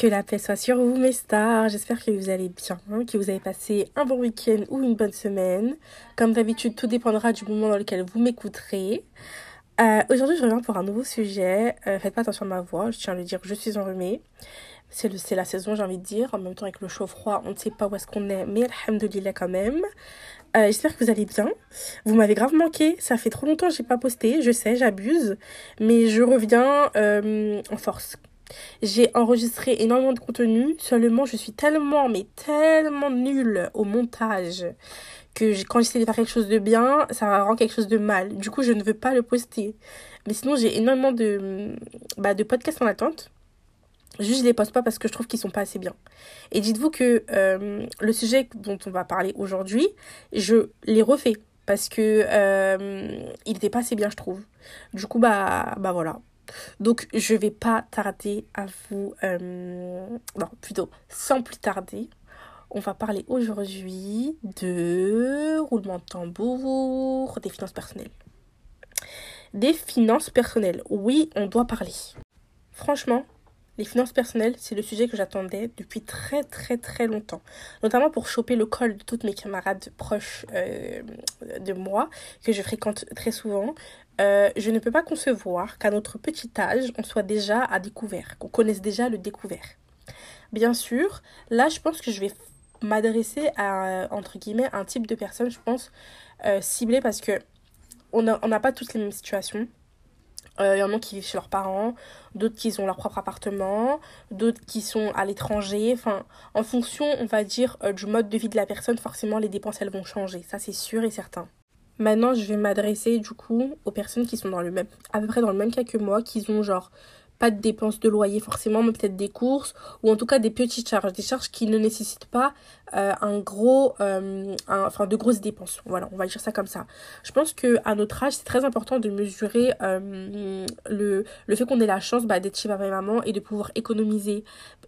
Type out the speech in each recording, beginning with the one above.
Que la paix soit sur vous, mes stars. J'espère que vous allez bien, que vous avez passé un bon week-end ou une bonne semaine. Comme d'habitude, tout dépendra du moment dans lequel vous m'écouterez. Euh, Aujourd'hui, je reviens pour un nouveau sujet. Euh, faites pas attention à ma voix, je tiens à le dire, je suis enrhumée. C'est la saison, j'ai envie de dire. En même temps, avec le chaud froid, on ne sait pas où est-ce qu'on est, mais alhamdoulilah quand même. Euh, J'espère que vous allez bien. Vous m'avez grave manqué. Ça fait trop longtemps que j'ai pas posté. Je sais, j'abuse. Mais je reviens en force. J'ai enregistré énormément de contenu. Seulement, je suis tellement, mais tellement nulle au montage que quand j'essaie de faire quelque chose de bien, ça rend quelque chose de mal. Du coup, je ne veux pas le poster. Mais sinon, j'ai énormément de, bah, de podcasts en attente. Juste, je les poste pas parce que je trouve qu'ils sont pas assez bien. Et dites-vous que euh, le sujet dont on va parler aujourd'hui, je les refais parce que euh, il n'était pas assez bien, je trouve. Du coup, bah, bah voilà. Donc, je vais pas tarder à vous. Euh, non, plutôt, sans plus tarder, on va parler aujourd'hui de roulement de tambour, des finances personnelles. Des finances personnelles. Oui, on doit parler. Franchement, les finances personnelles, c'est le sujet que j'attendais depuis très très très longtemps. Notamment pour choper le col de toutes mes camarades proches euh, de moi, que je fréquente très souvent. Euh, je ne peux pas concevoir qu'à notre petit âge, on soit déjà à découvert, qu'on connaisse déjà le découvert. Bien sûr, là, je pense que je vais m'adresser à, entre guillemets, un type de personne, je pense, euh, ciblée parce que on n'a on pas toutes les mêmes situations. Il euh, y en a qui vivent chez leurs parents, d'autres qui ont leur propre appartement, d'autres qui sont à l'étranger. Enfin, en fonction, on va dire, euh, du mode de vie de la personne, forcément, les dépenses, elles vont changer. Ça, c'est sûr et certain. Maintenant, je vais m'adresser, du coup, aux personnes qui sont dans le même, à peu près dans le même cas que moi, qui ont genre pas de dépenses de loyer forcément, mais peut-être des courses ou en tout cas des petites charges, des charges qui ne nécessitent pas euh, un gros, euh, enfin de grosses dépenses. Voilà, on va dire ça comme ça. Je pense que à notre âge, c'est très important de mesurer euh, le, le fait qu'on ait la chance bah, d'être chez papa et maman et de pouvoir économiser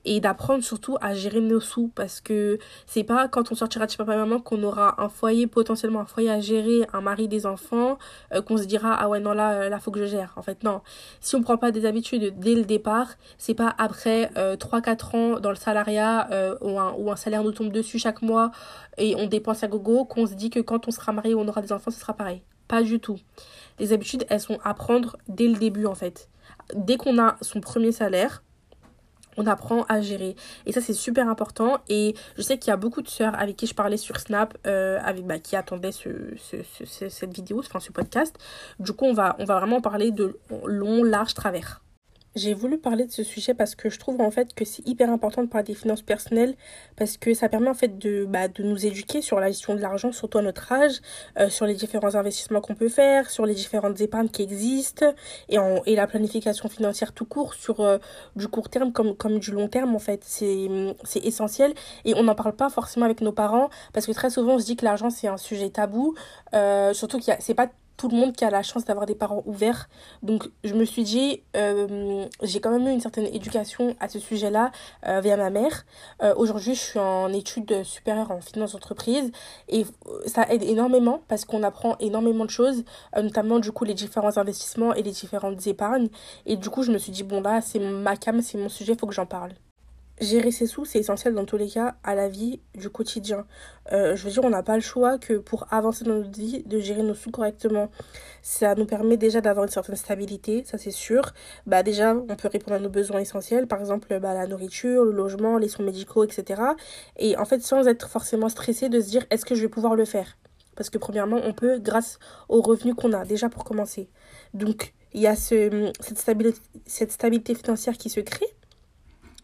et d'apprendre surtout à gérer nos sous parce que c'est pas quand on sortira de chez papa et maman qu'on aura un foyer potentiellement un foyer à gérer, un mari, des enfants, qu'on se dira ah ouais non là là faut que je gère. En fait non, si on prend pas des habitudes dès le départ, c'est pas après 3-4 ans dans le salariat ou, un, ou un salaire nous tombe dessus chaque mois et on dépense à gogo, qu'on se dit que quand on sera marié ou on aura des enfants, ce sera pareil. Pas du tout. Les habitudes, elles sont à prendre dès le début en fait. Dès qu'on a son premier salaire, on apprend à gérer. Et ça, c'est super important. Et je sais qu'il y a beaucoup de sœurs avec qui je parlais sur Snap, euh, avec, bah, qui attendaient ce, ce, cette vidéo, enfin ce podcast. Du coup, on va vraiment parler de long, large travers. J'ai voulu parler de ce sujet parce que je trouve en fait que c'est hyper important de parler des finances personnelles parce que ça permet en fait de, bah, de nous éduquer sur la gestion de l'argent, surtout à notre âge, euh, sur les différents investissements qu'on peut faire, sur les différentes épargnes qui existent et, en, et la planification financière tout court, sur euh, du court terme comme, comme du long terme en fait. C'est, essentiel et on n'en parle pas forcément avec nos parents parce que très souvent on se dit que l'argent c'est un sujet tabou, euh, surtout qu'il c'est pas tout le monde qui a la chance d'avoir des parents ouverts. Donc je me suis dit, euh, j'ai quand même eu une certaine éducation à ce sujet-là euh, via ma mère. Euh, aujourd'hui, je suis en études supérieures en finance d'entreprise et ça aide énormément parce qu'on apprend énormément de choses, notamment du coup les différents investissements et les différentes épargnes. Et du coup, je me suis dit, bon là, c'est ma cam, c'est mon sujet, il faut que j'en parle gérer ses sous, c'est essentiel dans tous les cas à la vie du quotidien. Euh, je veux dire, on n'a pas le choix que pour avancer dans notre vie, de gérer nos sous correctement. Ça nous permet déjà d'avoir une certaine stabilité, ça c'est sûr. Bah déjà, on peut répondre à nos besoins essentiels, par exemple bah, la nourriture, le logement, les soins médicaux, etc. Et en fait, sans être forcément stressé de se dire est-ce que je vais pouvoir le faire? Parce que premièrement, on peut grâce aux revenus qu'on a, déjà pour commencer. Donc, il y a ce, cette, stabilité, cette stabilité financière qui se crée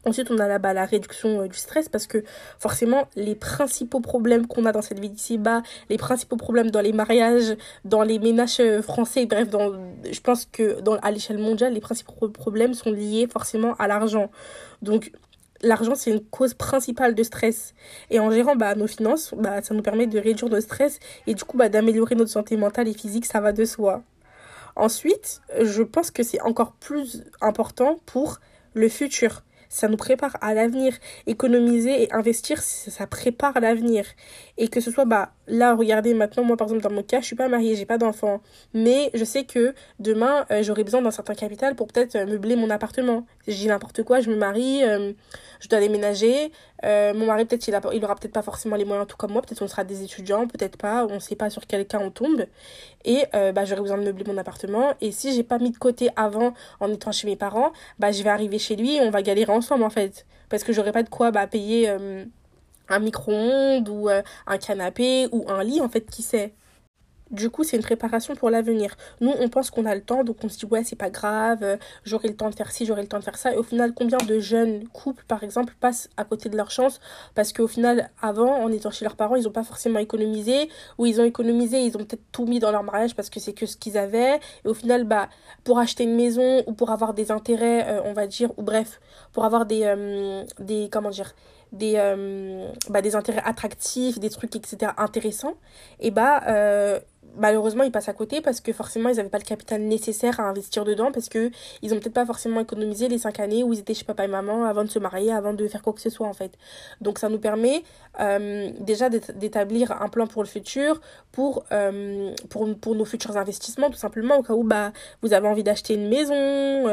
Ensuite, on a là-bas la réduction euh, du stress parce que forcément, les principaux problèmes qu'on a dans cette vie d'ici-bas, les principaux problèmes dans les mariages, dans les ménages euh, français, bref, dans, je pense que dans, à l'échelle mondiale, les principaux problèmes sont liés forcément à l'argent. Donc, l'argent, c'est une cause principale de stress. Et en gérant bah, nos finances, bah, ça nous permet de réduire notre stress et du coup bah, d'améliorer notre santé mentale et physique, ça va de soi. Ensuite, je pense que c'est encore plus important pour le futur ça nous prépare à l'avenir. Économiser et investir, ça prépare l'avenir. Et que ce soit bah, là, regardez, maintenant, moi, par exemple, dans mon cas, je suis pas mariée, j'ai pas d'enfant. Mais je sais que demain, euh, j'aurai besoin d'un certain capital pour peut-être euh, meubler mon appartement. Dis n'importe quoi, je me marie, euh, je dois déménager. mon mari, peut-être, il, il aura peut-être pas forcément les moyens, tout comme moi. Peut-être on sera des étudiants, peut-être pas. On sait pas sur quel cas on tombe. Et bah, j'aurai besoin de meubler mon appartement. Et si j'ai pas mis de côté avant, en étant chez mes parents, bah, je vais arriver chez lui et on va galérer ensemble, en fait. Parce que j'aurai pas de quoi bah, payer un micro-ondes ou euh, un canapé ou un lit, en fait, qui sait? Du coup, c'est une préparation pour l'avenir. Nous, on pense qu'on a le temps, donc on se dit, ouais, c'est pas grave, euh, j'aurai le temps de faire ci, j'aurai le temps de faire ça. Et au final, combien de jeunes couples, par exemple, passent à côté de leur chance? Parce qu'au final, avant, en étant chez leurs parents, ils n'ont pas forcément économisé, ou ils ont économisé, ils ont peut-être tout mis dans leur mariage parce que c'est que ce qu'ils avaient. Et au final, bah, pour acheter une maison ou pour avoir des intérêts, euh, on va dire, ou bref, pour avoir des, des comment dire, des, euh, bah, des intérêts attractifs, des trucs, etc. intéressants, et bah euh, malheureusement ils passent à côté parce que forcément ils n'avaient pas le capital nécessaire à investir dedans parce que ils ont peut-être pas forcément économisé les 5 années où ils étaient chez papa et maman avant de se marier, avant de faire quoi que ce soit en fait. Donc ça nous permet euh, déjà d'établir un plan pour le futur, pour, pour, pour nos futurs investissements tout simplement au cas où bah, vous avez envie d'acheter une maison,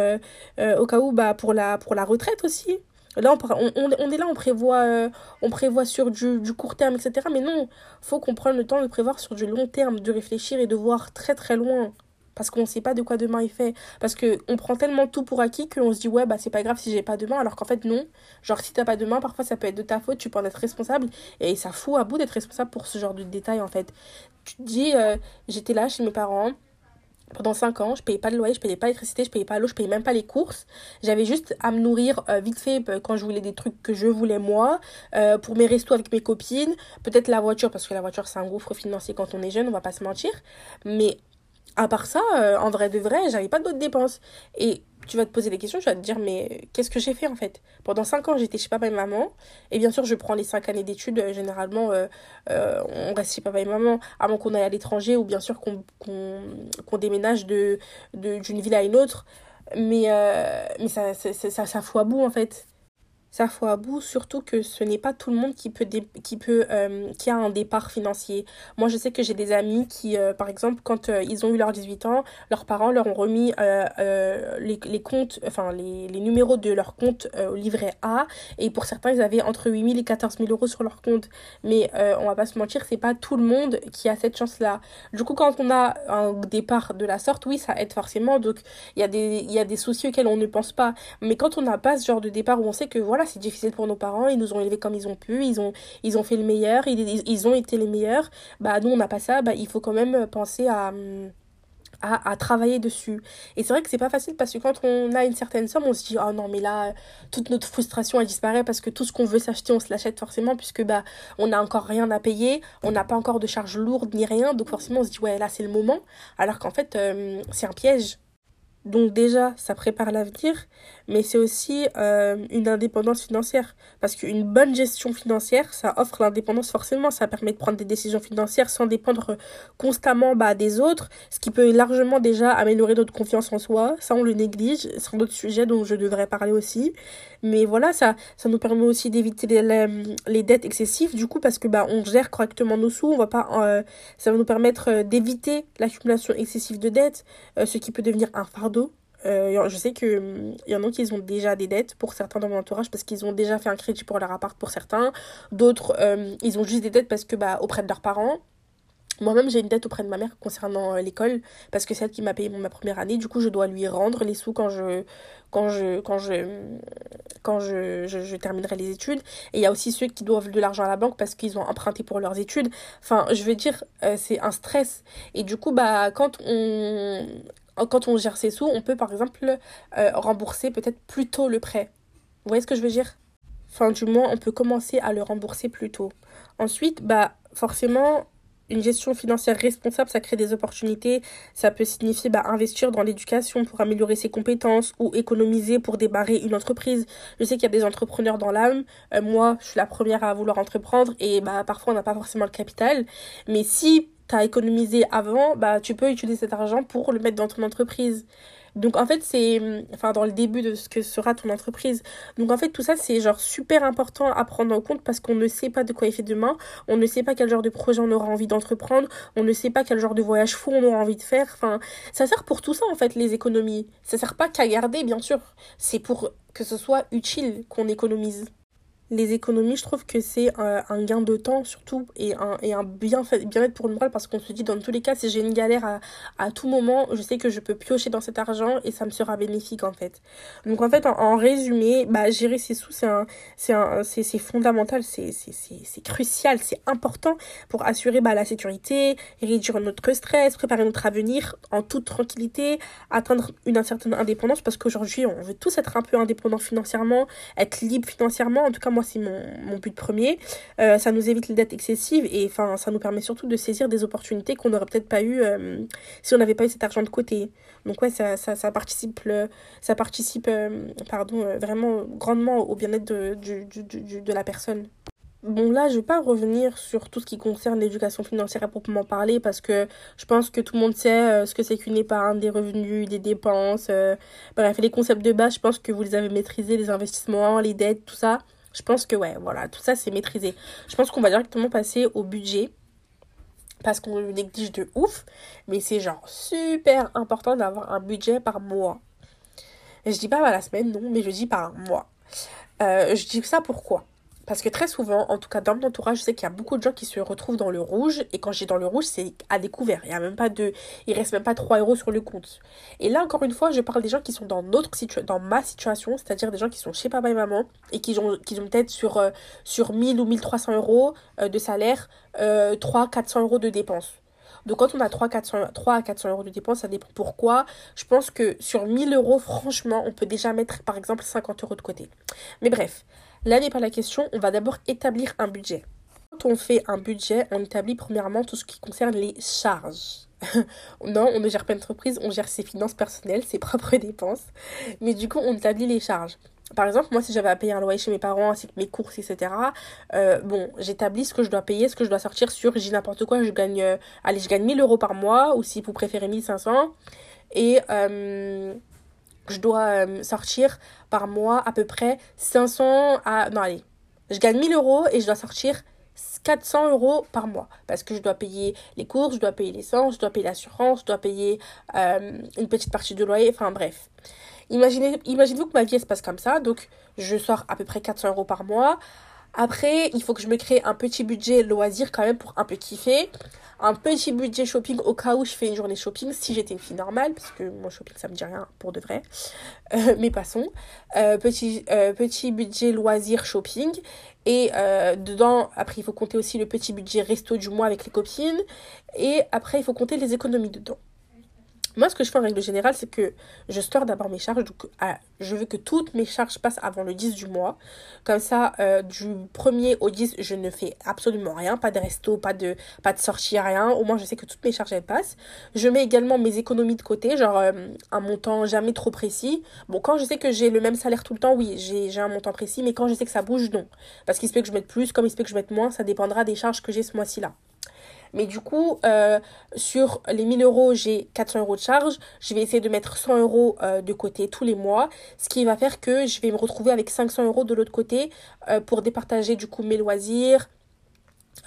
au cas où bah, pour, la, pour la retraite aussi. Là, on, est là, on prévoit, euh, on prévoit sur du, court terme, etc. Mais non, faut qu'on prenne le temps de prévoir sur du long terme, de réfléchir et de voir très très loin. Parce qu'on ne sait pas de quoi demain est fait. Parce qu'on prend tellement tout pour acquis qu'on se dit, ouais, bah c'est pas grave si j'ai pas demain. Alors qu'en fait, non. Genre, si t'as pas demain, parfois ça peut être de ta faute, tu peux en être responsable. Et ça fout à bout d'être responsable pour ce genre de détails, en fait. Tu te dis, euh, j'étais là chez mes parents pendant 5 ans, je payais pas de loyer, je payais pas l'électricité, je payais pas l'eau, je payais même pas les courses. J'avais juste à me nourrir euh, vite fait euh, quand je voulais des trucs que je voulais moi, euh, pour mes restos avec mes copines, peut-être la voiture, parce que la voiture c'est un gouffre financier quand on est jeune, on va pas se mentir. Mais à part ça, en vrai de vrai, j'avais pas d'autres dépenses. Et tu vas te poser des questions, tu vas te dire, mais qu'est-ce que j'ai fait en fait? Pendant 5 ans, j'étais chez papa et maman. Et bien sûr, je prends les 5 années d'études. Euh, généralement, euh, euh, on reste chez papa et maman avant qu'on aille à l'étranger ou bien sûr qu'on déménage d'une de, ville à une autre. Mais, mais ça, ça, ça, ça fout bout en fait à bout, surtout que ce n'est pas tout le monde qui peut, qui peut euh, qui a un départ financier. Moi, je sais que j'ai des amis qui, euh, par exemple, quand euh, ils ont eu leurs 18 ans, leurs parents leur ont remis les, les, comptes, enfin, les, les numéros de leur compte au livret A, et pour certains, ils avaient entre 8 000 et 14 000 euros sur leur compte. Mais on va pas se mentir, c'est pas tout le monde qui a cette chance-là. Du coup, quand on a un départ de la sorte, oui, ça aide forcément, donc il y, y a des soucis auxquels on ne pense pas. Mais quand on n'a pas ce genre de départ où on sait que, voilà, c'est difficile pour nos parents, ils nous ont élevés comme ils ont pu, ils ont, ils ont fait le meilleur, ils, ils ont été les meilleurs. Bah, nous, on n'a pas ça, bah, il faut quand même penser à. À, à, travailler dessus. Et c'est vrai que c'est pas facile parce que quand on a une certaine somme, on se dit oh non mais là toute notre frustration elle disparaît parce que tout ce qu'on veut s'acheter, on se l'achète forcément puisque bah on n'a encore rien à payer, on n'a pas encore de charges lourdes ni rien, donc forcément on se dit ouais là c'est le moment alors qu'en fait euh, c'est un piège. Donc déjà, ça prépare l'avenir, mais c'est aussi euh, une indépendance financière. Parce qu'une bonne gestion financière, ça offre l'indépendance forcément. Ça permet de prendre des décisions financières sans dépendre constamment bah, des autres, ce qui peut largement déjà améliorer notre confiance en soi. Ça, on le néglige. C'est un autre sujet dont je devrais parler aussi. Mais voilà, ça, ça nous permet aussi d'éviter les, les, dettes excessives, du coup, parce que bah, on gère correctement nos sous. On va pas, euh, ça va nous permettre euh, d'éviter l'accumulation excessive de dettes, ce qui peut devenir un fardeau euh, je sais qu'il hum, y en a qui ont déjà des dettes pour certains dans mon entourage parce qu'ils ont déjà fait un crédit pour leur appart pour certains. D'autres, euh, ils ont juste des dettes parce que bah, auprès de leurs parents. Moi-même, j'ai une dette auprès de ma mère concernant euh, l'école parce que c'est elle qui m'a payé ma première année. Du coup, je dois lui rendre les sous quand je quand je quand je quand je, je, terminerai les études. Et il y a aussi ceux qui doivent de l'argent à la banque parce qu'ils ont emprunté pour leurs études. Enfin, je veux dire, c'est un stress. Et du coup, bah quand on quand on gère ses sous, on peut par exemple euh, rembourser peut-être plus tôt le prêt. Vous voyez ce que je veux dire? Fin du mois, on peut commencer à le rembourser plus tôt. Ensuite, bah forcément, une gestion financière responsable, ça crée des opportunités. Ça peut signifier bah, investir dans l'éducation pour améliorer ses compétences ou économiser pour démarrer une entreprise. Je sais qu'il y a des entrepreneurs dans l'âme. Euh, moi, je suis la première à vouloir entreprendre et bah, parfois on n'a pas forcément le capital. Mais si tu as économisé avant, bah, tu peux utiliser cet argent pour le mettre dans ton entreprise. Donc en fait, c'est enfin dans le début de ce que sera ton entreprise. Donc en fait, tout ça c'est genre super important à prendre en compte parce qu'on ne sait pas de quoi il fait demain, on ne sait pas quel genre de projet on aura envie d'entreprendre, on ne sait pas quel genre de voyage fou on aura envie de faire. Enfin, ça sert pour tout ça en fait les économies. Ça sert pas qu'à garder bien sûr, c'est pour que ce soit utile qu'on économise les économies, je trouve que c'est un, gain de temps surtout et un, et un bien bien-être pour le moral parce qu'on se dit dans tous les cas si j'ai une galère à, à, tout moment, je sais que je peux piocher dans cet argent et ça me sera bénéfique en fait. Donc en fait en, résumé, bah gérer ses sous c'est fondamental, c'est c'est crucial, c'est important pour assurer bah, la sécurité, réduire notre stress, préparer notre avenir en toute tranquillité, atteindre une certaine indépendance parce qu'aujourd'hui on veut tous être un peu indépendants financièrement, être libre financièrement en tout cas moi c'est mon, but premier. Euh, ça nous évite les dettes excessives et enfin ça nous permet surtout de saisir des opportunités qu'on n'aurait peut-être pas eu euh, si on n'avait pas eu cet argent de côté. Donc ouais, ça, ça, participe, ça participe euh, pardon, vraiment grandement au bien-être de, de, de la personne. Bon, là, je vais pas revenir sur tout ce qui concerne l'éducation financière à proprement parler parce que je pense que tout le monde sait ce que c'est qu'une épargne, des revenus, des dépenses. bref, les concepts de base, je pense que vous les avez maîtrisés, les investissements, les dettes, tout ça. Je pense que ouais, voilà, tout ça c'est maîtrisé. Je pense qu'on va directement passer au budget parce qu'on le néglige de ouf, mais c'est genre super important d'avoir un budget par mois. Je dis pas par la semaine, non, mais je dis par mois. Euh, je dis ça pourquoi? Parce que très souvent, en tout cas dans mon entourage, je sais qu'il y a beaucoup de gens qui se retrouvent dans le rouge. Et quand j'ai dans le rouge, c'est à découvert. Il y a même pas de. Il reste même pas 3 euros sur le compte. Et là, encore une fois, je parle des gens qui sont dans notre situation, dans ma situation, c'est-à-dire des gens qui sont chez papa et maman et qui ont, qui ont peut-être sur, euh, sur 1000 ou 1300 euros euh, de salaire, euh, 3 400 euros de dépenses. Donc quand on a 3, 400, 3 à 400 euros de dépenses, ça dépend pourquoi. Je pense que sur 1000 euros, franchement, on peut déjà mettre par exemple 50 euros de côté. Mais bref, Là n'est pas la question, on va d'abord établir un budget. Quand on fait un budget, on établit premièrement tout ce qui concerne les charges. non, on ne gère pas l'entreprise, on gère ses finances personnelles, ses propres dépenses. Mais du coup, on établit les charges. Par exemple, moi, si j'avais à payer un loyer chez mes parents, ainsi que mes courses, etc., euh, bon, j'établis ce que je dois payer, ce que je dois sortir sur, j'ai n'importe quoi, je gagne, euh, allez, je gagne 1000 euros par mois, ou si vous préférez 1500. Et, euh, je dois euh, sortir par mois à peu près 500 à... Non, allez, je gagne 1000 euros et je dois sortir 400 euros par mois parce que je dois payer les courses, je dois payer l'essence, je dois payer l'assurance, je dois payer euh, une petite partie de loyer, enfin bref. Imaginez, imaginez-vous que ma vie se passe comme ça, donc je sors à peu près 400 euros par mois. Après, il faut que je me crée un petit budget loisir quand même pour un peu kiffer. Un petit budget shopping au cas où je fais une journée shopping, si j'étais une fille normale, parce que mon shopping ça me dit rien pour de vrai. Euh, mais passons. Euh, petit, euh, petit budget loisir shopping. Et dedans, après, il faut compter aussi le petit budget resto du mois avec les copines. Et après, il faut compter les économies dedans. Moi, ce que je fais en règle générale, c'est que je store d'abord mes charges. Donc, je veux que toutes mes charges passent avant le 10 du mois. Comme ça, euh, du 1er au 10, je ne fais absolument rien. Pas de resto, pas de, pas de sortie, rien. Au moins, je sais que toutes mes charges, passent. Je mets également mes économies de côté, genre euh, un montant jamais trop précis. Bon, quand je sais que j'ai le même salaire tout le temps, oui, j'ai un montant précis. Mais quand je sais que ça bouge, non. Parce qu'il se peut que je mette plus, comme il se peut que je mette moins. Ça dépendra des charges que j'ai ce mois-ci là. Mais du coup, euh, sur les 1000 euros, j'ai 400 euros de charge. Je vais essayer de mettre 100 euros euh, de côté tous les mois. Ce qui va faire que je vais me retrouver avec 500 euros de l'autre côté euh, pour départager du coup mes loisirs.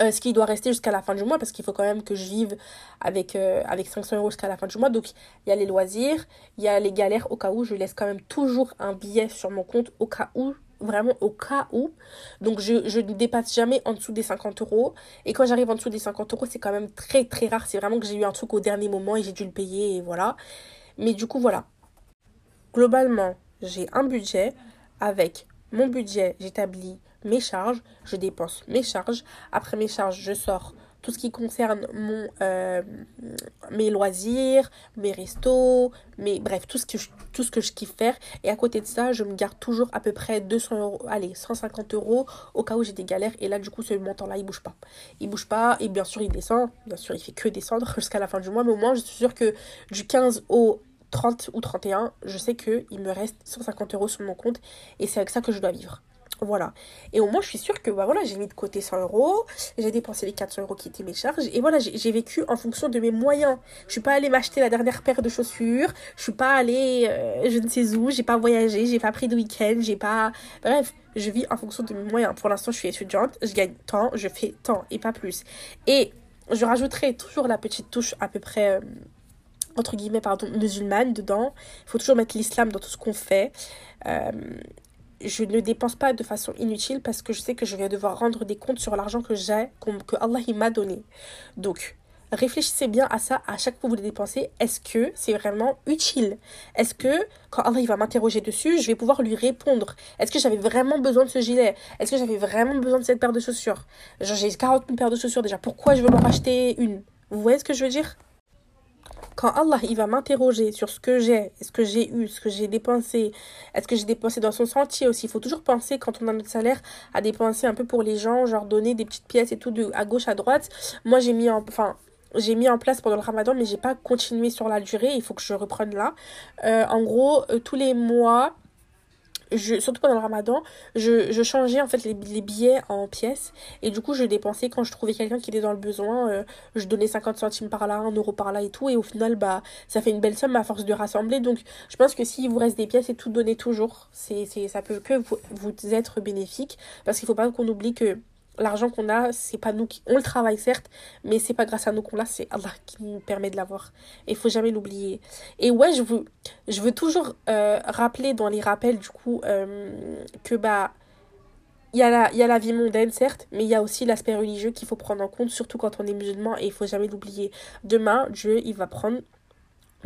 ce qui doit rester jusqu'à la fin du mois parce qu'il faut quand même que je vive avec, avec 500 euros jusqu'à la fin du mois. Donc il y a les loisirs, il y a les galères au cas où je laisse quand même toujours un billet sur mon compte au cas où vraiment au cas où. Donc je, ne dépasse jamais en dessous des 50 euros. Et quand j'arrive en dessous des 50 euros, c'est quand même très très rare. C'est vraiment que j'ai eu un truc au dernier moment et j'ai dû le payer et voilà. Mais du coup, voilà. Globalement, j'ai un budget. Avec mon budget, j'établis mes charges, je dépense mes charges. Après mes charges, je sors tout ce qui concerne euh, mes loisirs, mes restos, bref, tout ce, que je, tout kiffe faire. Et à côté de ça, je me garde toujours à peu près 200 euros, allez, 150 euros au cas où j'ai des galères. Et là, du coup, ce montant-là, il bouge pas. Il bouge pas et bien sûr, il descend. Bien sûr, il fait que descendre jusqu'à la fin du mois. Mais au moins, je suis sûre que du 15 au 30 ou 31, je sais qu'il me reste 150 euros sur mon compte et c'est avec ça que je dois vivre. Voilà. Et au moins, je suis sûre que bah, voilà, j'ai mis de côté 100 euros, j'ai dépensé les 400 euros qui étaient mes charges, et voilà, j'ai vécu en fonction de mes moyens. Je suis pas allée m'acheter la dernière paire de chaussures, je suis pas allée euh, je ne sais où, j'ai pas voyagé, j'ai pas pris de week-end, j'ai pas. Bref, je vis en fonction de mes moyens. Pour l'instant, je suis étudiante, je gagne tant, je fais tant, et pas plus. Et je rajouterai toujours la petite touche à peu près. Euh, entre guillemets, pardon, musulmane dedans. Il faut toujours mettre l'islam dans tout ce qu'on fait. Euh, je ne dépense pas de façon inutile parce que je sais que je vais devoir rendre des comptes sur l'argent que j'ai, que Allah m'a donné. Donc, réfléchissez bien à ça à chaque fois que vous le dépensez. Est-ce que c'est vraiment utile? Est-ce que quand Allah va m'interroger dessus, je vais pouvoir lui répondre? Est-ce que j'avais vraiment besoin de ce gilet? Est-ce que j'avais vraiment besoin de cette paire de chaussures? J'ai 40 000 paires de chaussures déjà. Pourquoi je veux m'en racheter une? Vous voyez ce que je veux dire? Quand Allah il va m'interroger sur ce que j'ai, ce que j'ai eu, ce que j'ai dépensé, est-ce que j'ai dépensé dans son sentier aussi, il faut toujours penser quand on a notre salaire à dépenser un peu pour les gens, genre donner des petites pièces et tout à gauche à droite. Moi j'ai mis en enfin j'ai mis en place pendant le ramadan mais j'ai pas continué sur la durée, il faut que je reprenne là. Euh, en gros, euh, tous les mois je, surtout pendant le ramadan, je, changeais en fait les, billets en pièces. Et du coup je dépensais quand je trouvais quelqu'un qui était dans le besoin, euh, je donnais 50 centimes par là, 1 euro par là et tout. Et au final bah ça fait une belle somme à force de rassembler. Donc je pense que s'il vous reste des pièces et tout donner toujours, c'est, c'est, ça peut que vous, vous être bénéfique. Parce qu'il faut pas qu'on oublie que l'argent qu'on a, c'est pas nous qui. On le travaille certes, mais c'est pas grâce à nous qu'on l'a, c'est Allah qui nous permet de l'avoir. Et il faut jamais l'oublier. Et ouais, je veux, je veux toujours euh, rappeler dans les rappels, du coup, euh, que bah. Il y, a la, il y a la vie mondaine, certes, mais il y a aussi l'aspect religieux qu'il faut prendre en compte, surtout quand on est musulman, et il faut jamais l'oublier. Demain, Dieu, il va prendre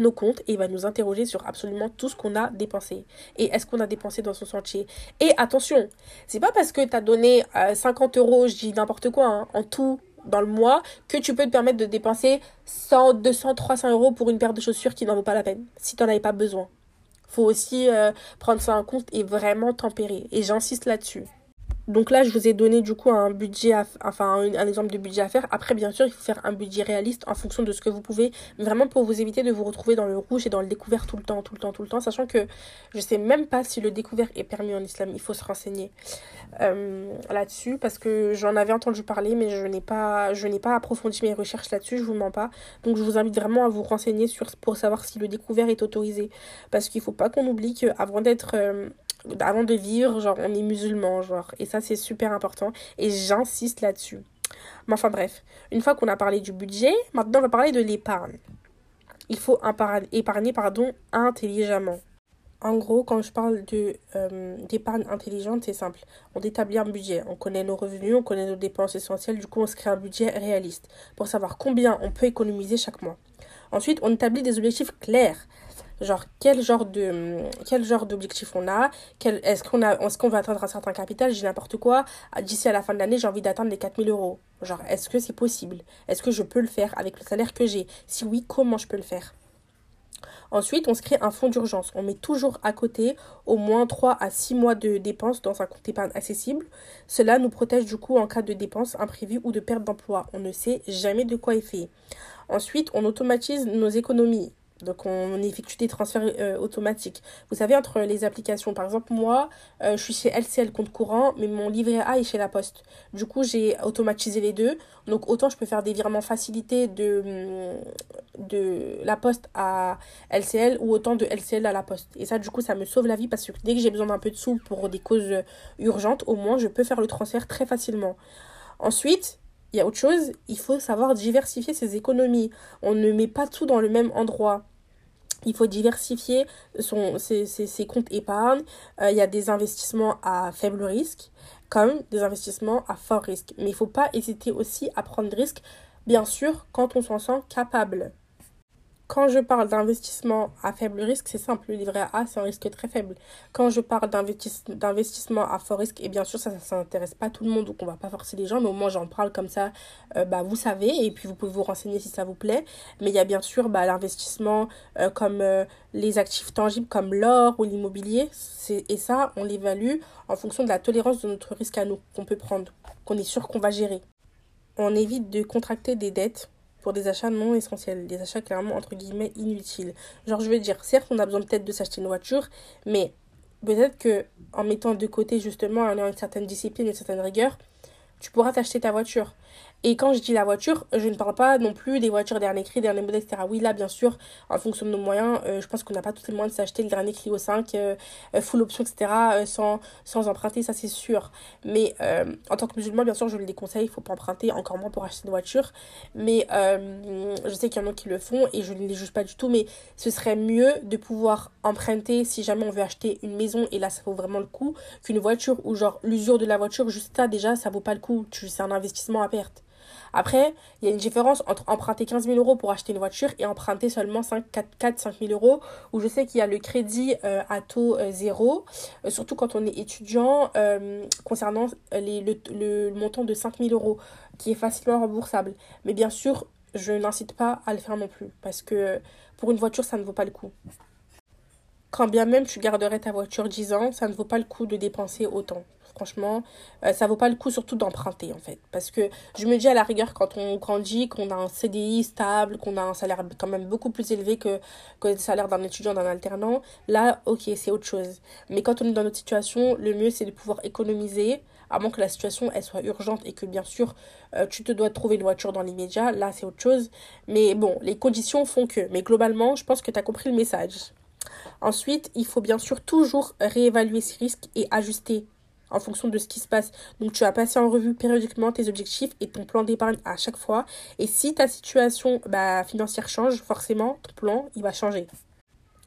nos comptes et il va nous interroger sur absolument tout ce qu'on a dépensé. Et est-ce qu'on a dépensé dans son sentier? Et attention, c'est pas parce que tu as donné 50 euh, euros, je dis n'importe quoi, hein, en tout dans le mois, que tu peux te permettre de dépenser 100, 200, 300 euros pour une paire de chaussures qui n'en vaut pas la peine, si tu n'en avais pas besoin. Faut aussi euh, prendre ça en compte et vraiment tempérer. Et j'insiste là-dessus. Donc là, je vous ai donné du coup un budget, enfin un, exemple de budget à faire. Après, bien sûr, il faut faire un budget réaliste en fonction de ce que vous pouvez, vraiment pour vous éviter de vous retrouver dans le rouge et dans le découvert tout le temps, tout le temps, tout le temps, sachant que je sais même pas si le découvert est permis en islam. Il faut se renseigner euh, là-dessus parce que j'en avais entendu parler, mais je n'ai pas, pas approfondi mes recherches là-dessus. Je vous mens pas. Donc je vous invite vraiment à vous renseigner sur pour savoir si le découvert est autorisé, parce qu'il faut pas qu'on oublie qu'avant d'être euh, avant de vivre, genre, on est musulman, genre. Et ça, c'est super important. Et j'insiste là-dessus. Mais enfin, bref. Une fois qu'on a parlé du budget, maintenant, on va parler de l'épargne. Il faut épargner, pardon, intelligemment. En gros, quand je parle euh, d'épargne intelligente, c'est simple. On établit un budget, on connaît nos revenus, on connaît nos dépenses essentielles, du coup on se crée un budget réaliste pour savoir combien on peut économiser chaque mois. Ensuite, on établit des objectifs clairs genre quel genre de quel genre d'objectif on a? Quel, est-ce qu'on a est-ce qu'on va atteindre un certain capital? J'ai n'importe quoi d'ici à la fin de l'année j'ai envie d'atteindre les 4000 euros genre est-ce que c'est possible? Est-ce que je peux le faire avec le salaire que j'ai? Si oui comment je peux le faire? Ensuite, on se crée un fonds d'urgence. On met toujours à côté au moins 3 à 6 mois de dépenses dans un compte épargne accessible. Cela nous protège du coup en cas de dépenses imprévues ou de perte d'emploi. On ne sait jamais de quoi est fait. Ensuite, on automatise nos économies. Donc on effectue des transferts euh, automatiques. Vous savez, entre les applications, par exemple, moi, euh, je suis chez LCL compte courant, mais mon livret A est chez la Poste. Du coup, j'ai automatisé les deux. Donc autant je peux faire des virements facilités de, mm, de la Poste à LCL ou autant de LCL à la Poste. Et ça, du coup, ça me sauve la vie parce que dès que j'ai besoin d'un peu de sous pour des causes urgentes, au moins, je peux faire le transfert très facilement. Ensuite, il y a autre chose, il faut savoir diversifier ses économies. On ne met pas tout dans le même endroit. Il faut diversifier son, ses, comptes épargne. Euh, il y a des investissements à faible risque comme des investissements à fort risque. Mais il ne faut pas hésiter aussi à prendre des risques, bien sûr, quand on s'en sent capable. Quand je parle d'investissement à faible risque, c'est simple, le livret A, c'est un risque très faible. Quand je parle d'investissement à fort risque, et bien sûr, ça, ça n'intéresse pas tout le monde, donc on va pas forcer les gens, mais au moins j'en parle comme ça, euh, bah, vous savez, et puis vous pouvez vous renseigner si ça vous plaît. Mais il y a bien sûr bah, l'investissement euh, comme euh, les actifs tangibles comme l'or ou l'immobilier, et ça, on l'évalue en fonction de la tolérance de notre risque à nous, qu'on peut prendre, qu'on est sûr qu'on va gérer. On évite de contracter des dettes pour des achats non essentiels, des achats clairement entre guillemets inutiles. Genre je veux dire, certes on a besoin peut-être de s'acheter une voiture, mais peut-être que en mettant de côté justement, en ayant une certaine discipline, une certaine rigueur, tu pourras t'acheter ta voiture. Et quand je dis la voiture, je ne parle pas non plus des voitures dernier cri, dernier modèle, etc. Oui, là, bien sûr, en fonction de nos moyens, euh, je pense qu'on n'a pas tous les moyens de s'acheter le dernier Clio 5, euh, euh, full option, etc., sans, sans emprunter, ça c'est sûr. Mais en tant que musulman, bien sûr, je le déconseille, il faut pas emprunter, encore moins pour acheter une voiture. Mais je sais qu'il y en a qui le font et je ne les juge pas du tout, mais ce serait mieux de pouvoir emprunter si jamais on veut acheter une maison, et là, ça vaut vraiment le coup, qu'une voiture où, genre, l'usure de la voiture, juste ça, déjà, ça vaut pas le coup. C'est un investissement à perte. Après, il y a une différence entre emprunter 15 000 euros pour acheter une voiture et emprunter seulement 5, 4, 4 5 000 euros, où je sais qu'il y a le crédit euh, à taux euh, zéro, euh, surtout quand on est étudiant, concernant le, le, montant de 5 000 euros, qui est facilement remboursable. Mais bien sûr, je n'incite pas à le faire non plus, parce que pour une voiture, ça ne vaut pas le coup. Quand bien même tu garderais ta voiture 10 ans, ça ne vaut pas le coup de dépenser autant. Franchement, euh, ça vaut pas le coup surtout d'emprunter en fait. Parce que je me dis à la rigueur quand on grandit, qu'on a un CDI stable, qu'on a un salaire quand même beaucoup plus élevé que, que le salaire d'un étudiant, d'un alternant, là ok c'est autre chose. Mais quand on est dans notre situation, le mieux c'est de pouvoir économiser avant que la situation elle soit urgente et que bien sûr euh, tu te dois trouver une voiture dans l'immédiat, là c'est autre chose. Mais bon, les conditions font que. Mais globalement, je pense que tu as compris le message. Ensuite, il faut bien sûr toujours réévaluer ces risques et ajuster en fonction de ce qui se passe. Donc tu vas passer en revue périodiquement tes objectifs et ton plan d'épargne à chaque fois. Et si ta situation bah, financière change, forcément, ton plan, il va changer.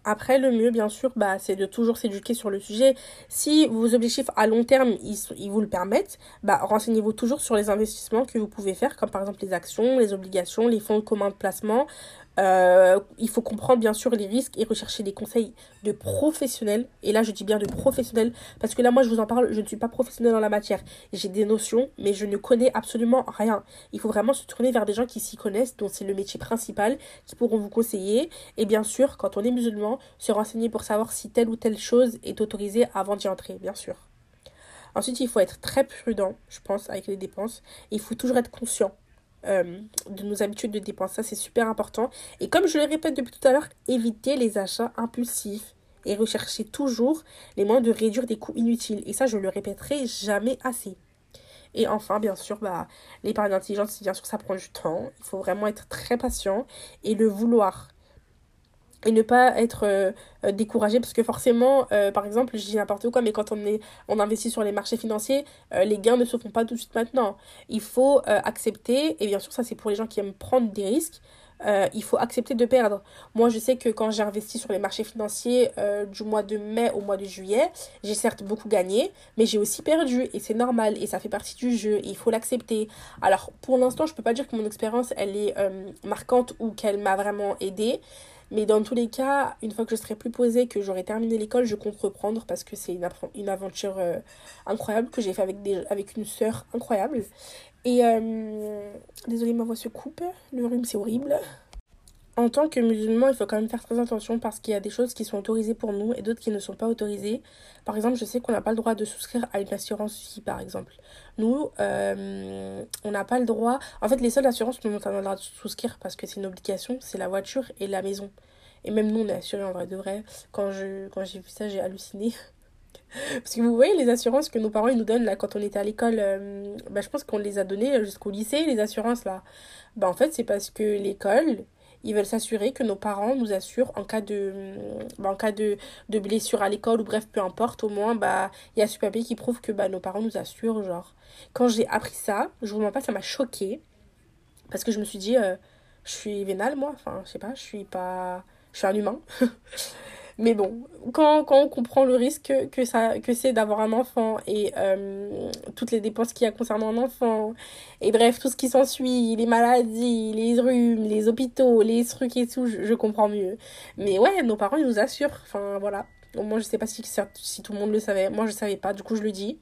Après, le mieux, bien sûr, bah, c'est de toujours s'éduquer sur le sujet. Si vos objectifs à long terme, ils, vous le permettent, bah, renseignez-vous toujours sur les investissements que vous pouvez faire, comme par exemple les actions, les obligations, les fonds de commun de placement, euh, il faut comprendre bien sûr les risques et rechercher des conseils de professionnels. Et là, je dis bien de professionnels parce que là, moi, je vous en parle, je ne suis pas professionnelle dans la matière. J'ai des notions, mais je ne connais absolument rien. Il faut vraiment se tourner vers des gens qui s'y connaissent, dont c'est le métier principal, qui pourront vous conseiller. Et bien sûr, quand on est musulman, se renseigner pour savoir si telle ou telle chose est autorisée avant d'y entrer, bien sûr. Ensuite, il faut être très prudent, je pense, avec les dépenses. il faut toujours être conscient euh, de nos habitudes de dépenses. Ça, c'est super important. Et comme je le répète depuis tout à l'heure, éviter les achats impulsifs et rechercher toujours les moyens de réduire des coûts inutiles. Et ça, je le répéterai jamais assez. Et enfin, bien sûr, bah, l'épargne intelligente, bien sûr, ça prend du temps. Il faut vraiment être très patient et le vouloir et ne pas être euh, euh, découragé parce que forcément euh, par exemple dis n'importe quoi mais quand on est on investit sur les marchés financiers les gains ne se font pas tout de suite maintenant il faut accepter et bien sûr ça c'est pour les gens qui aiment prendre des risques il faut accepter de perdre. Moi, je sais que quand j'ai investi sur les marchés financiers du mois de mai au mois de juillet, j'ai certes beaucoup gagné, mais j'ai aussi perdu et c'est normal et ça fait partie du jeu il faut l'accepter. Alors, pour l'instant, je peux pas dire que mon expérience elle est marquante ou qu'elle m'a vraiment aidé mais dans tous les cas, une fois que je serai plus posée, que j'aurai terminé l'école, je compte reprendre parce que c'est une, une aventure euh, incroyable que j'ai fait avec, des, avec une sœur incroyable. Et euh, désolée, ma voix se coupe, le rhume c'est horrible. En tant que musulman, il faut quand même faire très attention parce qu'il y a des choses qui sont autorisées pour nous et d'autres qui ne sont pas autorisées. Par exemple, je sais qu'on n'a pas le droit de souscrire à une assurance vie, par exemple. Nous, euh, on n'a pas le droit. En fait, les seules assurances dont on a le droit de souscrire parce que c'est une obligation, c'est la voiture et la maison. Et même nous, on est assurés en vrai de vrai. Quand j'ai vu ça, j'ai halluciné. Parce que vous voyez les assurances que nos parents ils nous donnent là quand on était à l'école, euh, bah, je pense qu'on les a données jusqu'au lycée, les assurances là. Bah, en fait, c'est parce que l'école, ils veulent s'assurer que nos parents nous assurent en cas de, bah, en cas de, blessure à l'école ou bref, peu importe, au moins, bah, il y a ce papier qui prouve que bah, nos parents nous assurent. Genre, quand j'ai appris ça, je vous mens pas, ça m'a choqué parce que je me suis dit, euh, je suis vénale, moi, enfin, je sais pas, je suis pas. Je suis un humain. Mais bon, quand, quand on comprend le risque que, ça, que c'est d'avoir un enfant et euh, toutes les dépenses qu'il y a concernant un enfant, et bref, tout ce qui s'ensuit, les maladies, les rhumes, les hôpitaux, les trucs et tout, je, comprends mieux. Mais ouais, nos parents, ils nous assurent. Enfin, voilà. Moi, je sais pas si, si tout le monde le savait. Moi, je savais pas. Du coup, je le dis.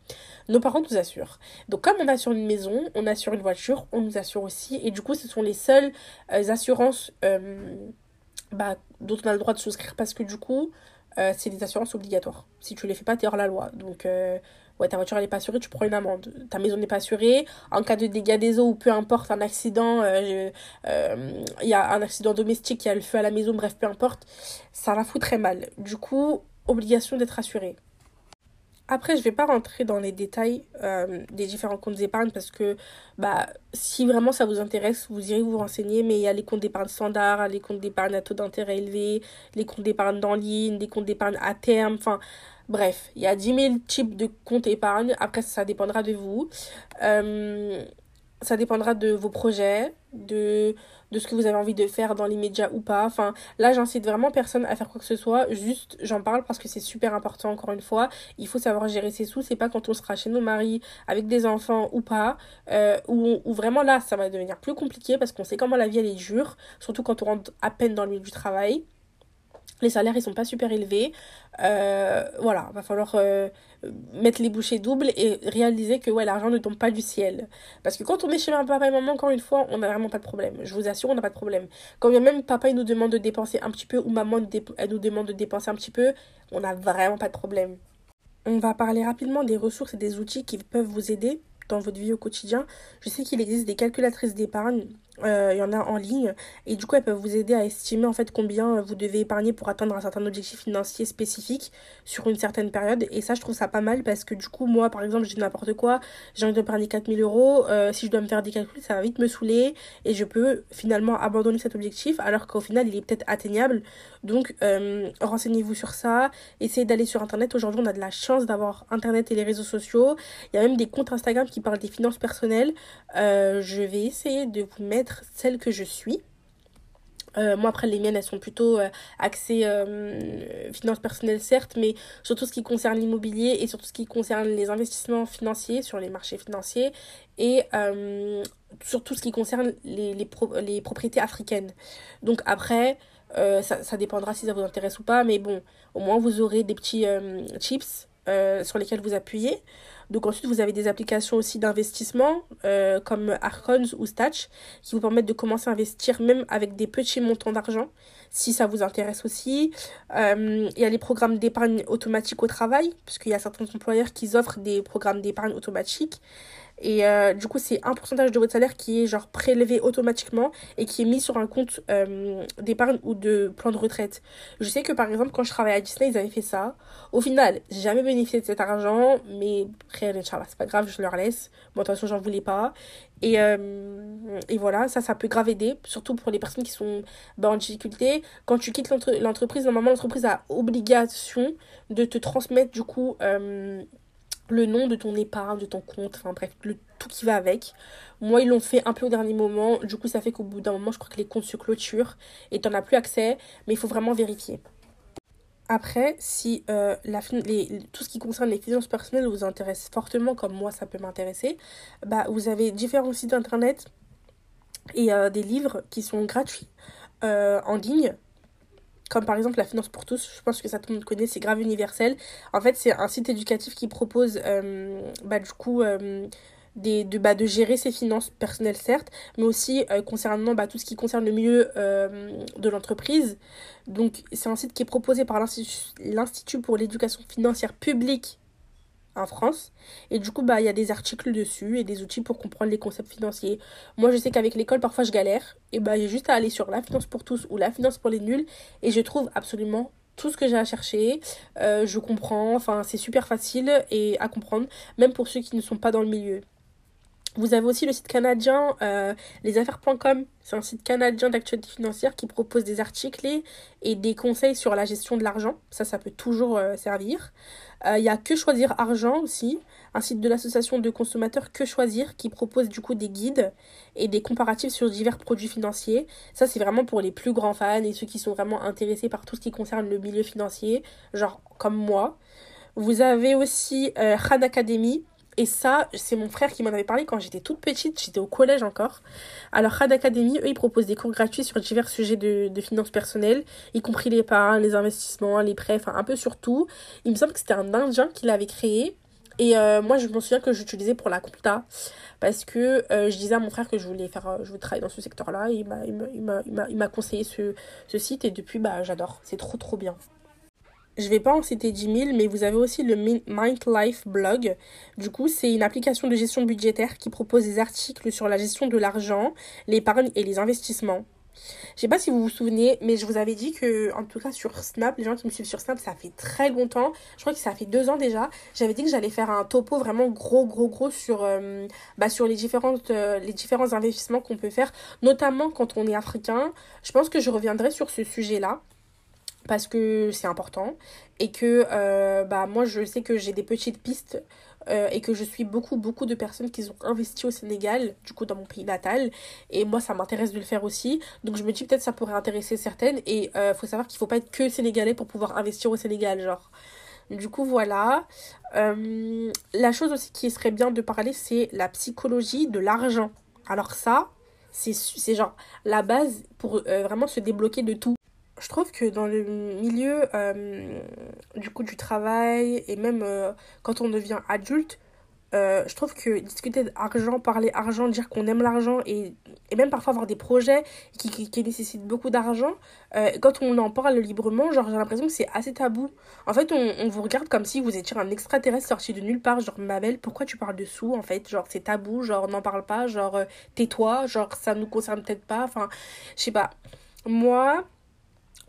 Nos parents nous assurent. Donc, comme on assure une maison, on assure une voiture, on nous assure aussi. Et du coup, ce sont les seules euh, assurances euh, bah, dont on a le droit de souscrire parce que du coup, euh, c'est des assurances obligatoires. Si tu les fais pas, tu es hors la loi. Donc, euh, ouais, ta voiture elle est pas assurée, tu prends une amende. Ta maison n'est pas assurée. En cas de dégâts des eaux ou peu importe, un accident, il euh, y a un accident domestique, il y a le feu à la maison, bref, peu importe, ça la fout très mal. Du coup, obligation d'être assuré. Après, je vais pas rentrer dans les détails euh, des différents comptes d'épargne parce que bah, si vraiment ça vous intéresse, vous irez vous renseigner. Mais il y a les comptes d'épargne standard, les comptes d'épargne à taux d'intérêt élevé, les comptes d'épargne en ligne, les comptes d'épargne à terme. Enfin, bref, il y a 10 000 types de comptes épargne. Après, ça dépendra de vous. Euh, ça dépendra de vos projets, de, de ce que vous avez envie de faire dans l'immédiat ou pas. Enfin, là, j'incite vraiment personne à faire quoi que ce soit. Juste, j'en parle parce que c'est super important, encore une fois. Il faut savoir gérer ses sous. C'est pas quand on sera chez nos maris, avec des enfants ou pas, euh, où, vraiment là, ça va devenir plus compliqué parce qu'on sait comment la vie, elle est dure. Surtout quand on rentre à peine dans le milieu du travail les salaires ils sont pas super élevés euh, voilà va falloir euh, mettre les bouchées doubles et réaliser que l'argent ne tombe pas du ciel. Parce que quand on est chez un papa et maman encore une fois on n'a vraiment pas de problème. Je vous assure on n'a pas de problème. Quand même papa nous demande de dépenser un petit peu ou maman nous demande de dépenser un petit peu on n'a vraiment pas de problème. On va parler rapidement des ressources et des outils qui peuvent vous aider dans votre vie au quotidien. Je sais qu'il existe des calculatrices d'épargne euh, il y en a en ligne. Et du coup elles peuvent vous aider à estimer en fait combien vous devez épargner pour atteindre un certain objectif financier spécifique sur une certaine période. Et ça je trouve ça pas mal parce que du coup moi par exemple dis n'importe quoi. J'ai envie d'épargner 4000 euros. Euh, si je dois me faire des calculs ça va vite me saouler et je peux finalement abandonner cet objectif alors qu'au final il est peut-être atteignable. Donc euh, renseignez-vous sur ça. Essayez d'aller sur internet. Aujourd'hui on a de la chance d'avoir internet et les réseaux sociaux. Il y a même des comptes Instagram qui parlent des finances personnelles. Je vais essayer de vous mettre celle que je suis. Euh, moi, après, les miennes, elles sont plutôt euh, axées euh, finances personnelles, certes, mais sur tout ce qui concerne l'immobilier et sur tout ce qui concerne les investissements financiers sur les marchés financiers et sur tout ce qui concerne les, les, propriétés africaines. Donc, après, ça, dépendra si ça vous intéresse ou pas, mais bon, au moins, vous aurez des petits chips sur lesquels vous appuyez. Donc ensuite, vous avez des applications aussi d'investissement euh, comme Arcons ou Statch qui vous permettent de commencer à investir même avec des petits montants d'argent si ça vous intéresse aussi. Euh, il y a les programmes d'épargne automatique au travail puisqu'il y a certains employeurs qui offrent des programmes d'épargne automatique. Et euh, du coup, c'est un pourcentage de votre salaire qui est genre prélevé automatiquement et qui est mis sur un compte euh, d'épargne ou de plan de retraite. Je sais que par exemple, quand je travaillais à Disney, ils avaient fait ça. Au final, j'ai jamais bénéficié de cet argent, mais après, c'est pas grave, je leur laisse. Bon, attention, j'en voulais pas. Et, euh, et voilà, ça, ça peut grave aider, surtout pour les personnes qui sont bah, en difficulté. Quand tu quittes l'entreprise, normalement, l'entreprise a obligation de te transmettre du coup le nom de ton épargne, de ton compte, enfin bref, tout qui va avec. Moi, ils l'ont fait un peu au dernier moment. Du coup, ça fait qu'au bout d'un moment, je crois que les comptes se clôturent et tu n'en as plus accès. Mais il faut vraiment vérifier. Après, si euh, tout ce qui concerne les finances personnelles vous intéresse fortement, comme moi ça peut m'intéresser, bah, vous avez différents sites internet et euh, des livres qui sont gratuits euh, en ligne comme par exemple la finance pour tous, je pense que ça tout le monde connaît, c'est grave universel. En fait, c'est un site éducatif qui propose euh, bah, du coup euh, des, de, bah, de gérer ses finances personnelles certes, mais aussi euh, concernant bah, tout ce qui concerne le milieu de l'entreprise. Donc c'est un site qui est proposé par l'Institut pour l'éducation financière publique en France. Et du coup, bah, il y a des articles dessus et des outils pour comprendre les concepts financiers. Moi, je sais qu'avec l'école, parfois, je galère. Et bah, j'ai juste à aller sur la finance pour tous ou la finance pour les nuls. Et je trouve absolument tout ce que j'ai à chercher. Euh, je comprends. Enfin, c'est super facile et à comprendre, même pour ceux qui ne sont pas dans le milieu. Vous avez aussi le site canadien euh, lesaffaires.com. C'est un site canadien d'actualité financière qui propose des articles et, des conseils sur la gestion de l'argent. Ça, ça peut toujours euh, servir. Euh, il y a Que Choisir Argent aussi, un site de l'association de consommateurs Que Choisir qui propose du coup des guides et des comparatifs sur divers produits financiers. Ça, c'est vraiment pour les plus grands fans et ceux qui sont vraiment intéressés par tout ce qui concerne le milieu financier, genre comme moi. Vous avez aussi Khan Academy et ça, c'est mon frère qui m'en avait parlé quand j'étais toute petite, j'étais au collège encore. Alors, Rad Academy, eux, ils proposent des cours gratuits sur divers sujets de, finances personnelles, y compris les l'épargne, les investissements, les prêts, enfin un peu sur tout. Il me semble que c'était un Indien qui l'avait créé. Et euh, moi, je me souviens que j'utilisais pour la compta. Parce que euh, je disais à mon frère que je voulais faire, euh, je voulais travailler dans ce secteur-là. Et il m'a conseillé ce, ce site. Et depuis, bah, j'adore. C'est trop, trop bien. Je vais pas en citer 10 000, mais vous avez aussi le Mind Life blog. Du coup, c'est une application de gestion budgétaire qui propose des articles sur la gestion de l'argent, l'épargne et les investissements. Je sais pas si vous vous souvenez, mais je vous avais dit que, en tout cas sur Snap, les gens qui me suivent sur Snap, ça fait très longtemps. Je crois que ça fait deux ans déjà. J'avais dit que j'allais faire un topo vraiment gros, gros, gros sur, euh, bah, euh, les différents investissements qu'on peut faire, notamment quand on est africain. Je pense que je reviendrai sur ce sujet-là parce que c'est important et que euh, bah moi je sais que j'ai des petites pistes euh, et que je suis beaucoup beaucoup de personnes qui ont investi au Sénégal du coup dans mon pays natal et moi ça m'intéresse de le faire aussi. Donc je me dis peut-être ça pourrait intéresser certaines et euh, faut savoir qu'il faut pas être que sénégalais pour pouvoir investir au Sénégal genre. Du coup voilà. La chose aussi qui serait bien de parler c'est la psychologie de l'argent. Alors ça c'est genre la base pour vraiment se débloquer de tout je trouve que dans le milieu euh, du coup du travail et même euh, quand on devient adulte, euh, je trouve que discuter d'argent, parler argent, dire qu'on aime l'argent et, et, même parfois avoir des projets qui, qui, nécessitent beaucoup d'argent, quand on en parle librement, genre j'ai l'impression que c'est assez tabou. En fait, on, on, vous regarde comme si vous étiez un extraterrestre sorti de nulle part, genre ma belle, pourquoi tu parles de sous en fait? Genre c'est tabou, genre n'en parle pas, genre tais-toi, genre ça nous concerne peut-être pas, enfin je sais pas. Moi,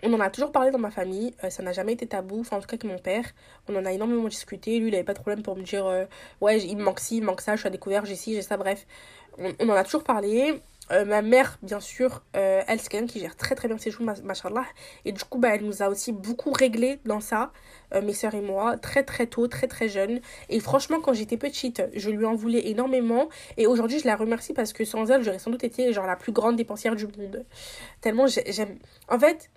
on en a toujours parlé dans ma famille, euh, ça n'a jamais été tabou, enfin en tout cas avec mon père, on en a énormément discuté, lui il avait pas de problème pour me dire euh, ouais il me manque ci, il me manque ça, je suis à découvert, j'ai ci, j'ai ça, bref, on, en a toujours parlé. Euh, ma mère, bien sûr, elle c'est quelqu'un qui gère très très bien ses choses, machallah, et du coup bah, elle nous a aussi beaucoup réglé dans ça, mes soeurs et moi, très très tôt, très très jeune, et franchement quand j'étais petite, je lui en voulais énormément, et aujourd'hui je la remercie parce que sans elle j'aurais sans doute été genre la plus grande dépensière du monde, tellement j'aime, en fait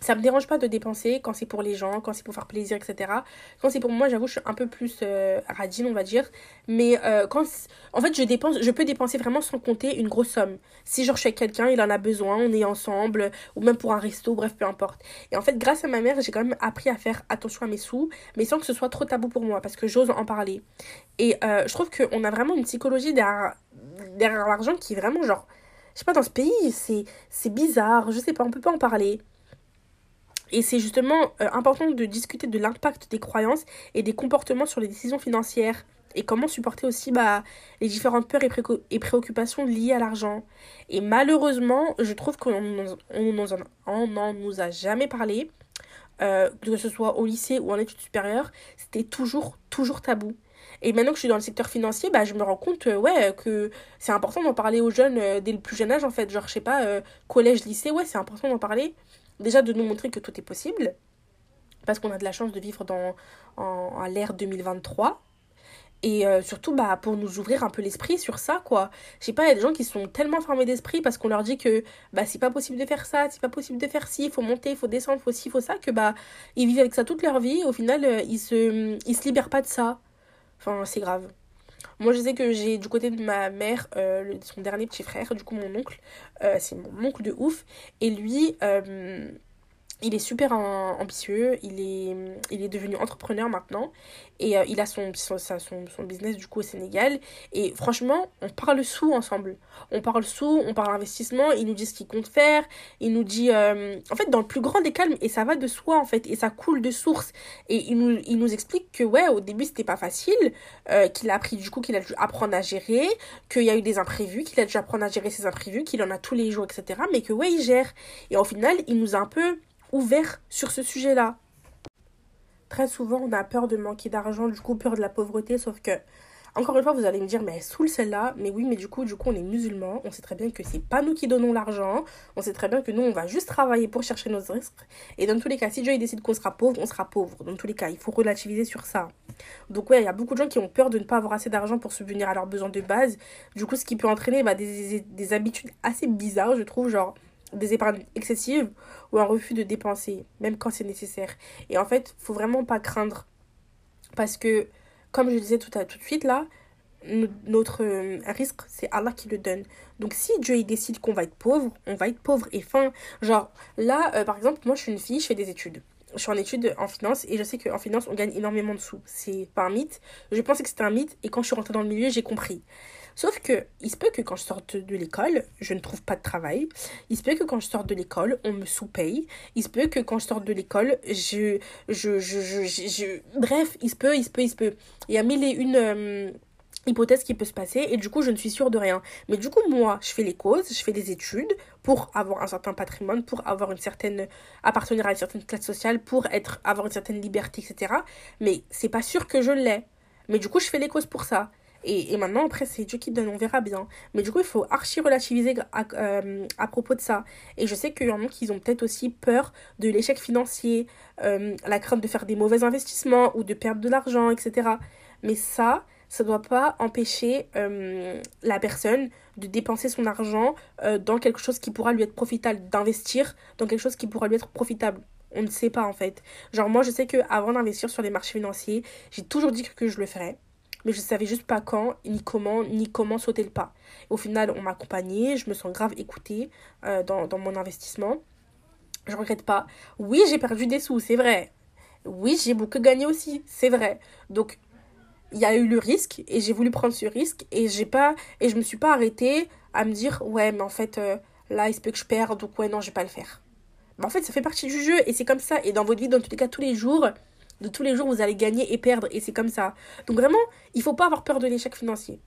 ça me dérange pas de dépenser quand c'est pour les gens, quand c'est pour faire plaisir, etc. Quand c'est pour moi, j'avoue, je suis un peu plus euh, radine, on va dire. Mais euh, quand. En fait, je dépense, je peux dépenser vraiment sans compter une grosse somme. Si genre je suis avec quelqu'un, il en a besoin, on est ensemble, ou même pour un resto, bref, peu importe. Et en fait, grâce à ma mère, j'ai quand même appris à faire attention à mes sous, mais sans que ce soit trop tabou pour moi, parce que j'ose en parler. Et euh, je trouve qu'on a vraiment une psychologie derrière, l'argent qui est vraiment genre. Je sais pas, dans ce pays, c'est bizarre, je sais pas, on peut pas en parler. Et c'est justement euh, important de discuter de l'impact des croyances et des comportements sur les décisions financières et comment supporter aussi bah, les différentes peurs et, préoccupations liées à l'argent. Et malheureusement, je trouve qu'on n'en nous a jamais parlé, euh, que ce soit au lycée ou en études supérieures, c'était toujours, toujours tabou. Et maintenant que je suis dans le secteur financier, bah, je me rends compte euh, ouais, que c'est important d'en parler aux jeunes dès le plus jeune âge, en fait. Genre, je sais pas, collège, lycée, ouais, c'est important d'en parler déjà de nous montrer que tout est possible, parce qu'on a de la chance de vivre dans, en, l'ère 2023. Et euh, surtout, bah, pour nous ouvrir un peu l'esprit sur ça, quoi. Je sais pas, il y a des gens qui sont tellement fermés d'esprit parce qu'on leur dit que bah, c'est pas possible de faire ça, c'est pas possible de faire ci, il faut monter, il faut descendre, il faut ci, il faut ça, que bah, ils vivent avec ça toute leur vie. Au final, euh, ils, se, ils se libèrent pas de ça. Enfin, c'est grave. Moi, je sais que j'ai du côté de ma mère, euh, son dernier petit frère, du coup mon oncle, euh, c'est mon oncle de ouf. Et lui, euh, il est super ambitieux, il est, il est devenu entrepreneur maintenant et euh, il a son, business du coup au Sénégal et franchement on parle sous ensemble. On parle sous, on parle investissement il nous dit ce qu'il compte faire il nous dit euh, en fait dans le plus grand des calmes et ça va de soi en fait et ça coule de source. Et il nous, il nous explique que ouais au début c'était pas facile euh, qu'il a appris du coup qu'il a dû apprendre à gérer qu'il y a eu des imprévus qu'il a dû apprendre à gérer ses imprévus qu'il en a tous les jours etc mais que ouais il gère. Et au final il nous a un peu ouvert sur ce sujet-là. Très souvent, on a peur de manquer d'argent, du coup, peur de la pauvreté, sauf que, encore une fois, vous allez me dire, mais elle saoule celle-là. Mais oui, mais du coup, du coup, on est musulmans. On sait très bien que c'est pas nous qui donnons l'argent. On sait très bien que nous, on va juste travailler pour chercher nos risques. Et dans tous les cas, si Dieu décide qu'on sera pauvre, on sera pauvre. Dans tous les cas, il faut relativiser sur ça. Donc, ouais, il y a beaucoup de gens qui ont peur de ne pas avoir assez d'argent pour subvenir à leurs besoins de base. Du coup, ce qui peut entraîner bah, des, des habitudes assez bizarres, je trouve, genre des épargnes excessives ou un refus de dépenser, même quand c'est nécessaire. Et en fait, faut vraiment pas craindre. Parce que, comme je le disais tout, à, tout de suite là, notre euh, risque, c'est Allah qui le donne. Donc si Dieu il décide qu'on va être pauvre, on va être pauvre. Et fin, genre là, euh, par exemple, moi je suis une fille, je fais des études. Je suis en études en finance et je sais qu'en finance on gagne énormément de sous. C'est pas un mythe. Je pensais que c'était un mythe et quand je suis rentrée dans le milieu, j'ai compris. Sauf que, il se peut que quand je sorte de l'école, je ne trouve pas de travail. Il se peut que quand je sors de l'école, on me sous-paye. Il se peut que quand je sors de l'école, je, je, je, je, Bref, il se peut, il se peut, il se peut. Il y a mille et une... Euh, hypothèse qui peut se passer et du coup je ne suis sûre de rien. Mais du coup moi je fais les causes, je fais des études pour avoir un certain patrimoine, pour avoir une certaine appartenir à une certaine classe sociale, pour être avoir une certaine liberté, etc. Mais c'est pas sûr que je l'ai. Mais du coup je fais les causes pour ça. Et, et maintenant, après, c'est Dieu qui donne, on verra bien. Mais du coup, il faut archi relativiser à, euh, à propos de ça. Et je sais qu'il y en a qui ont peut-être aussi peur de l'échec financier, euh, la crainte de faire des mauvais investissements ou de perdre de l'argent, etc. Mais ça, ça ne doit pas empêcher euh, la personne de dépenser son argent dans quelque chose qui pourra lui être profitable, d'investir dans quelque chose qui pourra lui être profitable. On ne sait pas en fait. Genre moi je sais que avant d'investir sur les marchés financiers, j'ai toujours dit que je le ferais. Mais je ne savais juste pas quand, ni comment, ni comment sauter le pas. Au final, on m'a accompagnée, je me sens grave écoutée euh, dans, dans mon investissement. Je regrette pas. Oui, j'ai perdu des sous, c'est vrai. Oui, j'ai beaucoup gagné aussi, c'est vrai. Donc il y a eu le risque et j'ai voulu prendre ce risque et j'ai pas et je me suis pas arrêtée à me dire ouais mais en fait euh, là il se peut que je perde donc ouais non je vais pas le faire mais en fait ça fait partie du jeu et c'est comme ça et dans votre vie dans tous les cas tous les jours de tous les jours vous allez gagner et perdre et c'est comme ça donc vraiment il faut pas avoir peur de l'échec financier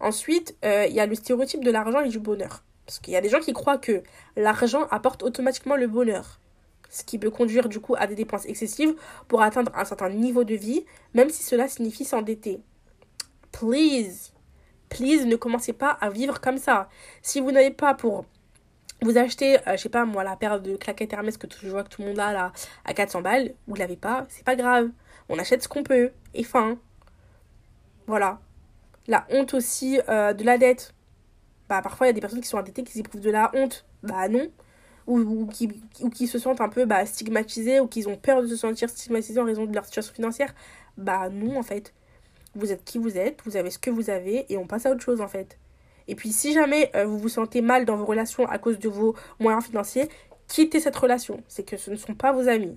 ensuite euh, il y a le stéréotype de l'argent et du bonheur parce qu'il y a des gens qui croient que l'argent apporte automatiquement le bonheur ce qui peut conduire du coup à des dépenses excessives pour atteindre un certain niveau de vie, même si cela signifie s'endetter. Please, please ne commencez pas à vivre comme ça. Si vous n'avez pas pour vous acheter, euh, je sais pas moi, la paire de claquettes Hermès que je vois que tout le monde a là à 400 balles, vous l'avez pas, c'est pas grave. On achète ce qu'on peut, et fin. Voilà. La honte aussi euh, de la dette. Bah parfois il y a des personnes qui sont endettées qui éprouvent de la honte. Bah non ou, qui, ou qui se sentent un peu bah, stigmatisés ou qui ont peur de se sentir stigmatisés en raison de leur situation financière, bah non en fait. Vous êtes qui vous êtes, vous avez ce que vous avez et on passe à autre chose en fait. Et puis si jamais euh, vous vous sentez mal dans vos relations à cause de vos moyens financiers, quittez cette relation. C'est que ce ne sont pas vos amis.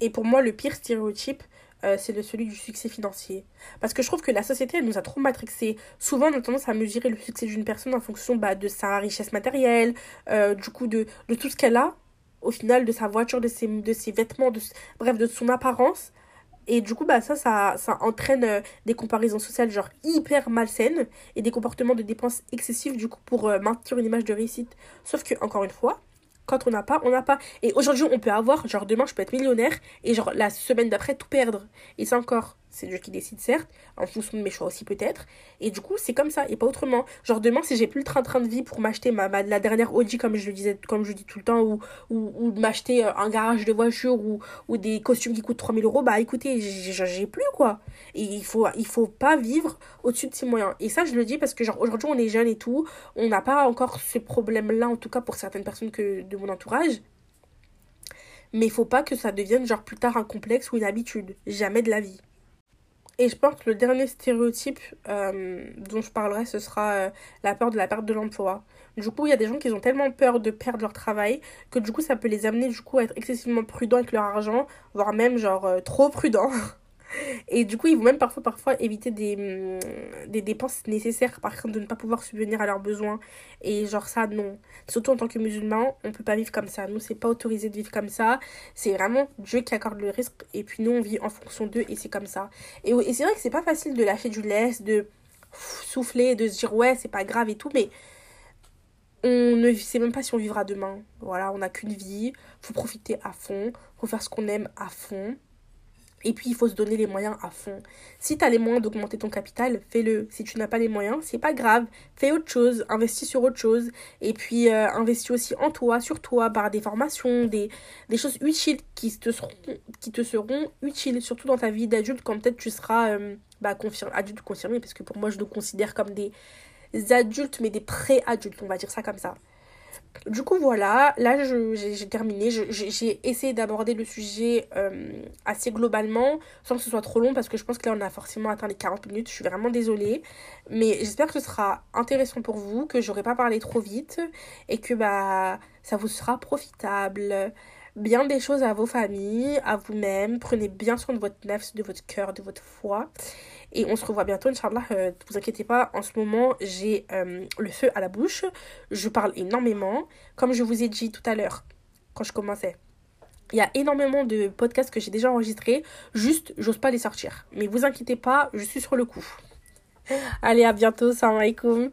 Et pour moi, le pire stéréotype, euh, c'est celui du succès financier. Parce que je trouve que la société, elle nous a trop matrixé. Souvent, on a tendance à mesurer le succès d'une personne en fonction bah, de sa richesse matérielle, euh, du coup, de, tout ce qu'elle a, au final, de sa voiture, de ses, vêtements, bref, de son apparence. Et du coup, bah, ça, ça, entraîne euh, des comparaisons sociales genre hyper malsaines et des comportements de dépenses excessives, du coup, pour maintenir une image de réussite. Sauf que, encore une fois, quand on n'a pas, on n'a pas. Et aujourd'hui, on peut avoir, genre demain, je peux être millionnaire et genre la semaine d'après, tout perdre. Et c'est encore c'est Dieu qui décide, certes, en fonction de mes choix aussi peut-être. Et du coup, c'est comme ça et pas autrement. Genre demain, si j'ai plus le train-train de vie pour m'acheter ma, la dernière Audi, comme je le disais, comme je dis tout le temps, ou, ou, ou m'acheter euh, un garage de voiture ou, ou des costumes qui coûtent 3000 euros, bah écoutez, j'ai plus quoi. Et il faut, il faut pas vivre au-dessus de ses moyens. Et ça, je le dis parce que genre aujourd'hui, on est jeune et tout, on n'a pas encore ce problème-là, en tout cas pour certaines personnes que de mon entourage. Mais il faut pas que ça devienne genre plus tard un complexe ou une habitude. Jamais de la vie. Et je pense que le dernier stéréotype euh, dont je parlerai, ce sera euh, la peur de la perte de l'emploi. Du coup, il y a des gens qui ont tellement peur de perdre leur travail que du coup, ça peut les amener du coup à être excessivement prudents avec leur argent, voire même genre euh, trop prudents. Et du coup, ils vont même parfois, parfois éviter des, mm, des dépenses nécessaires par crainte de ne pas pouvoir subvenir à leurs besoins. Et genre ça, non. Surtout en tant que musulman, on peut pas vivre comme ça. Nous, c'est pas autorisé de vivre comme ça. C'est vraiment Dieu qui accorde le risque. Et puis nous, on vit en fonction d'eux et c'est comme ça. Et, et c'est vrai que c'est pas facile de lâcher du lest, de souffler, de se dire ouais, c'est pas grave et tout. Mais on ne sait même pas si on vivra demain. Voilà, on n'a qu'une vie. Faut profiter à fond. Faut faire ce qu'on aime à fond. Et puis, il faut se donner les moyens à fond. Si tu as les moyens d'augmenter ton capital, fais-le. Si tu n'as pas les moyens, c'est pas grave. Fais autre chose, investis sur autre chose. Et puis, euh, investis aussi en toi, sur toi, par des formations, des, choses utiles qui te, seront, qui te seront utiles, surtout dans ta vie d'adulte, quand peut-être tu seras euh, bah, confirmé, adulte confirmé, parce que pour moi, je le considère comme des adultes, mais des pré-adultes, on va dire ça comme ça. Du coup, voilà, là j'ai terminé. J'ai essayé d'aborder le sujet euh, assez globalement, sans que ce soit trop long, parce que je pense que là on a forcément atteint les 40 minutes. Je suis vraiment désolée. Mais j'espère que ce sera intéressant pour vous, que j'aurai pas parlé trop vite, et que bah ça vous sera profitable. Bien des choses à vos familles, à vous-même. Prenez bien soin de votre nef, de votre cœur, de votre foi. Et on se revoit bientôt, Inch'Allah. Euh, ne vous inquiétez pas, en ce moment, j'ai euh, le feu à la bouche. Je parle énormément. Comme je vous ai dit tout à l'heure, quand je commençais, il y a énormément de podcasts que j'ai déjà enregistrés. Juste, j'ose pas les sortir. Mais vous inquiétez pas, je suis sur le coup. Allez, à bientôt. Salam alaikum.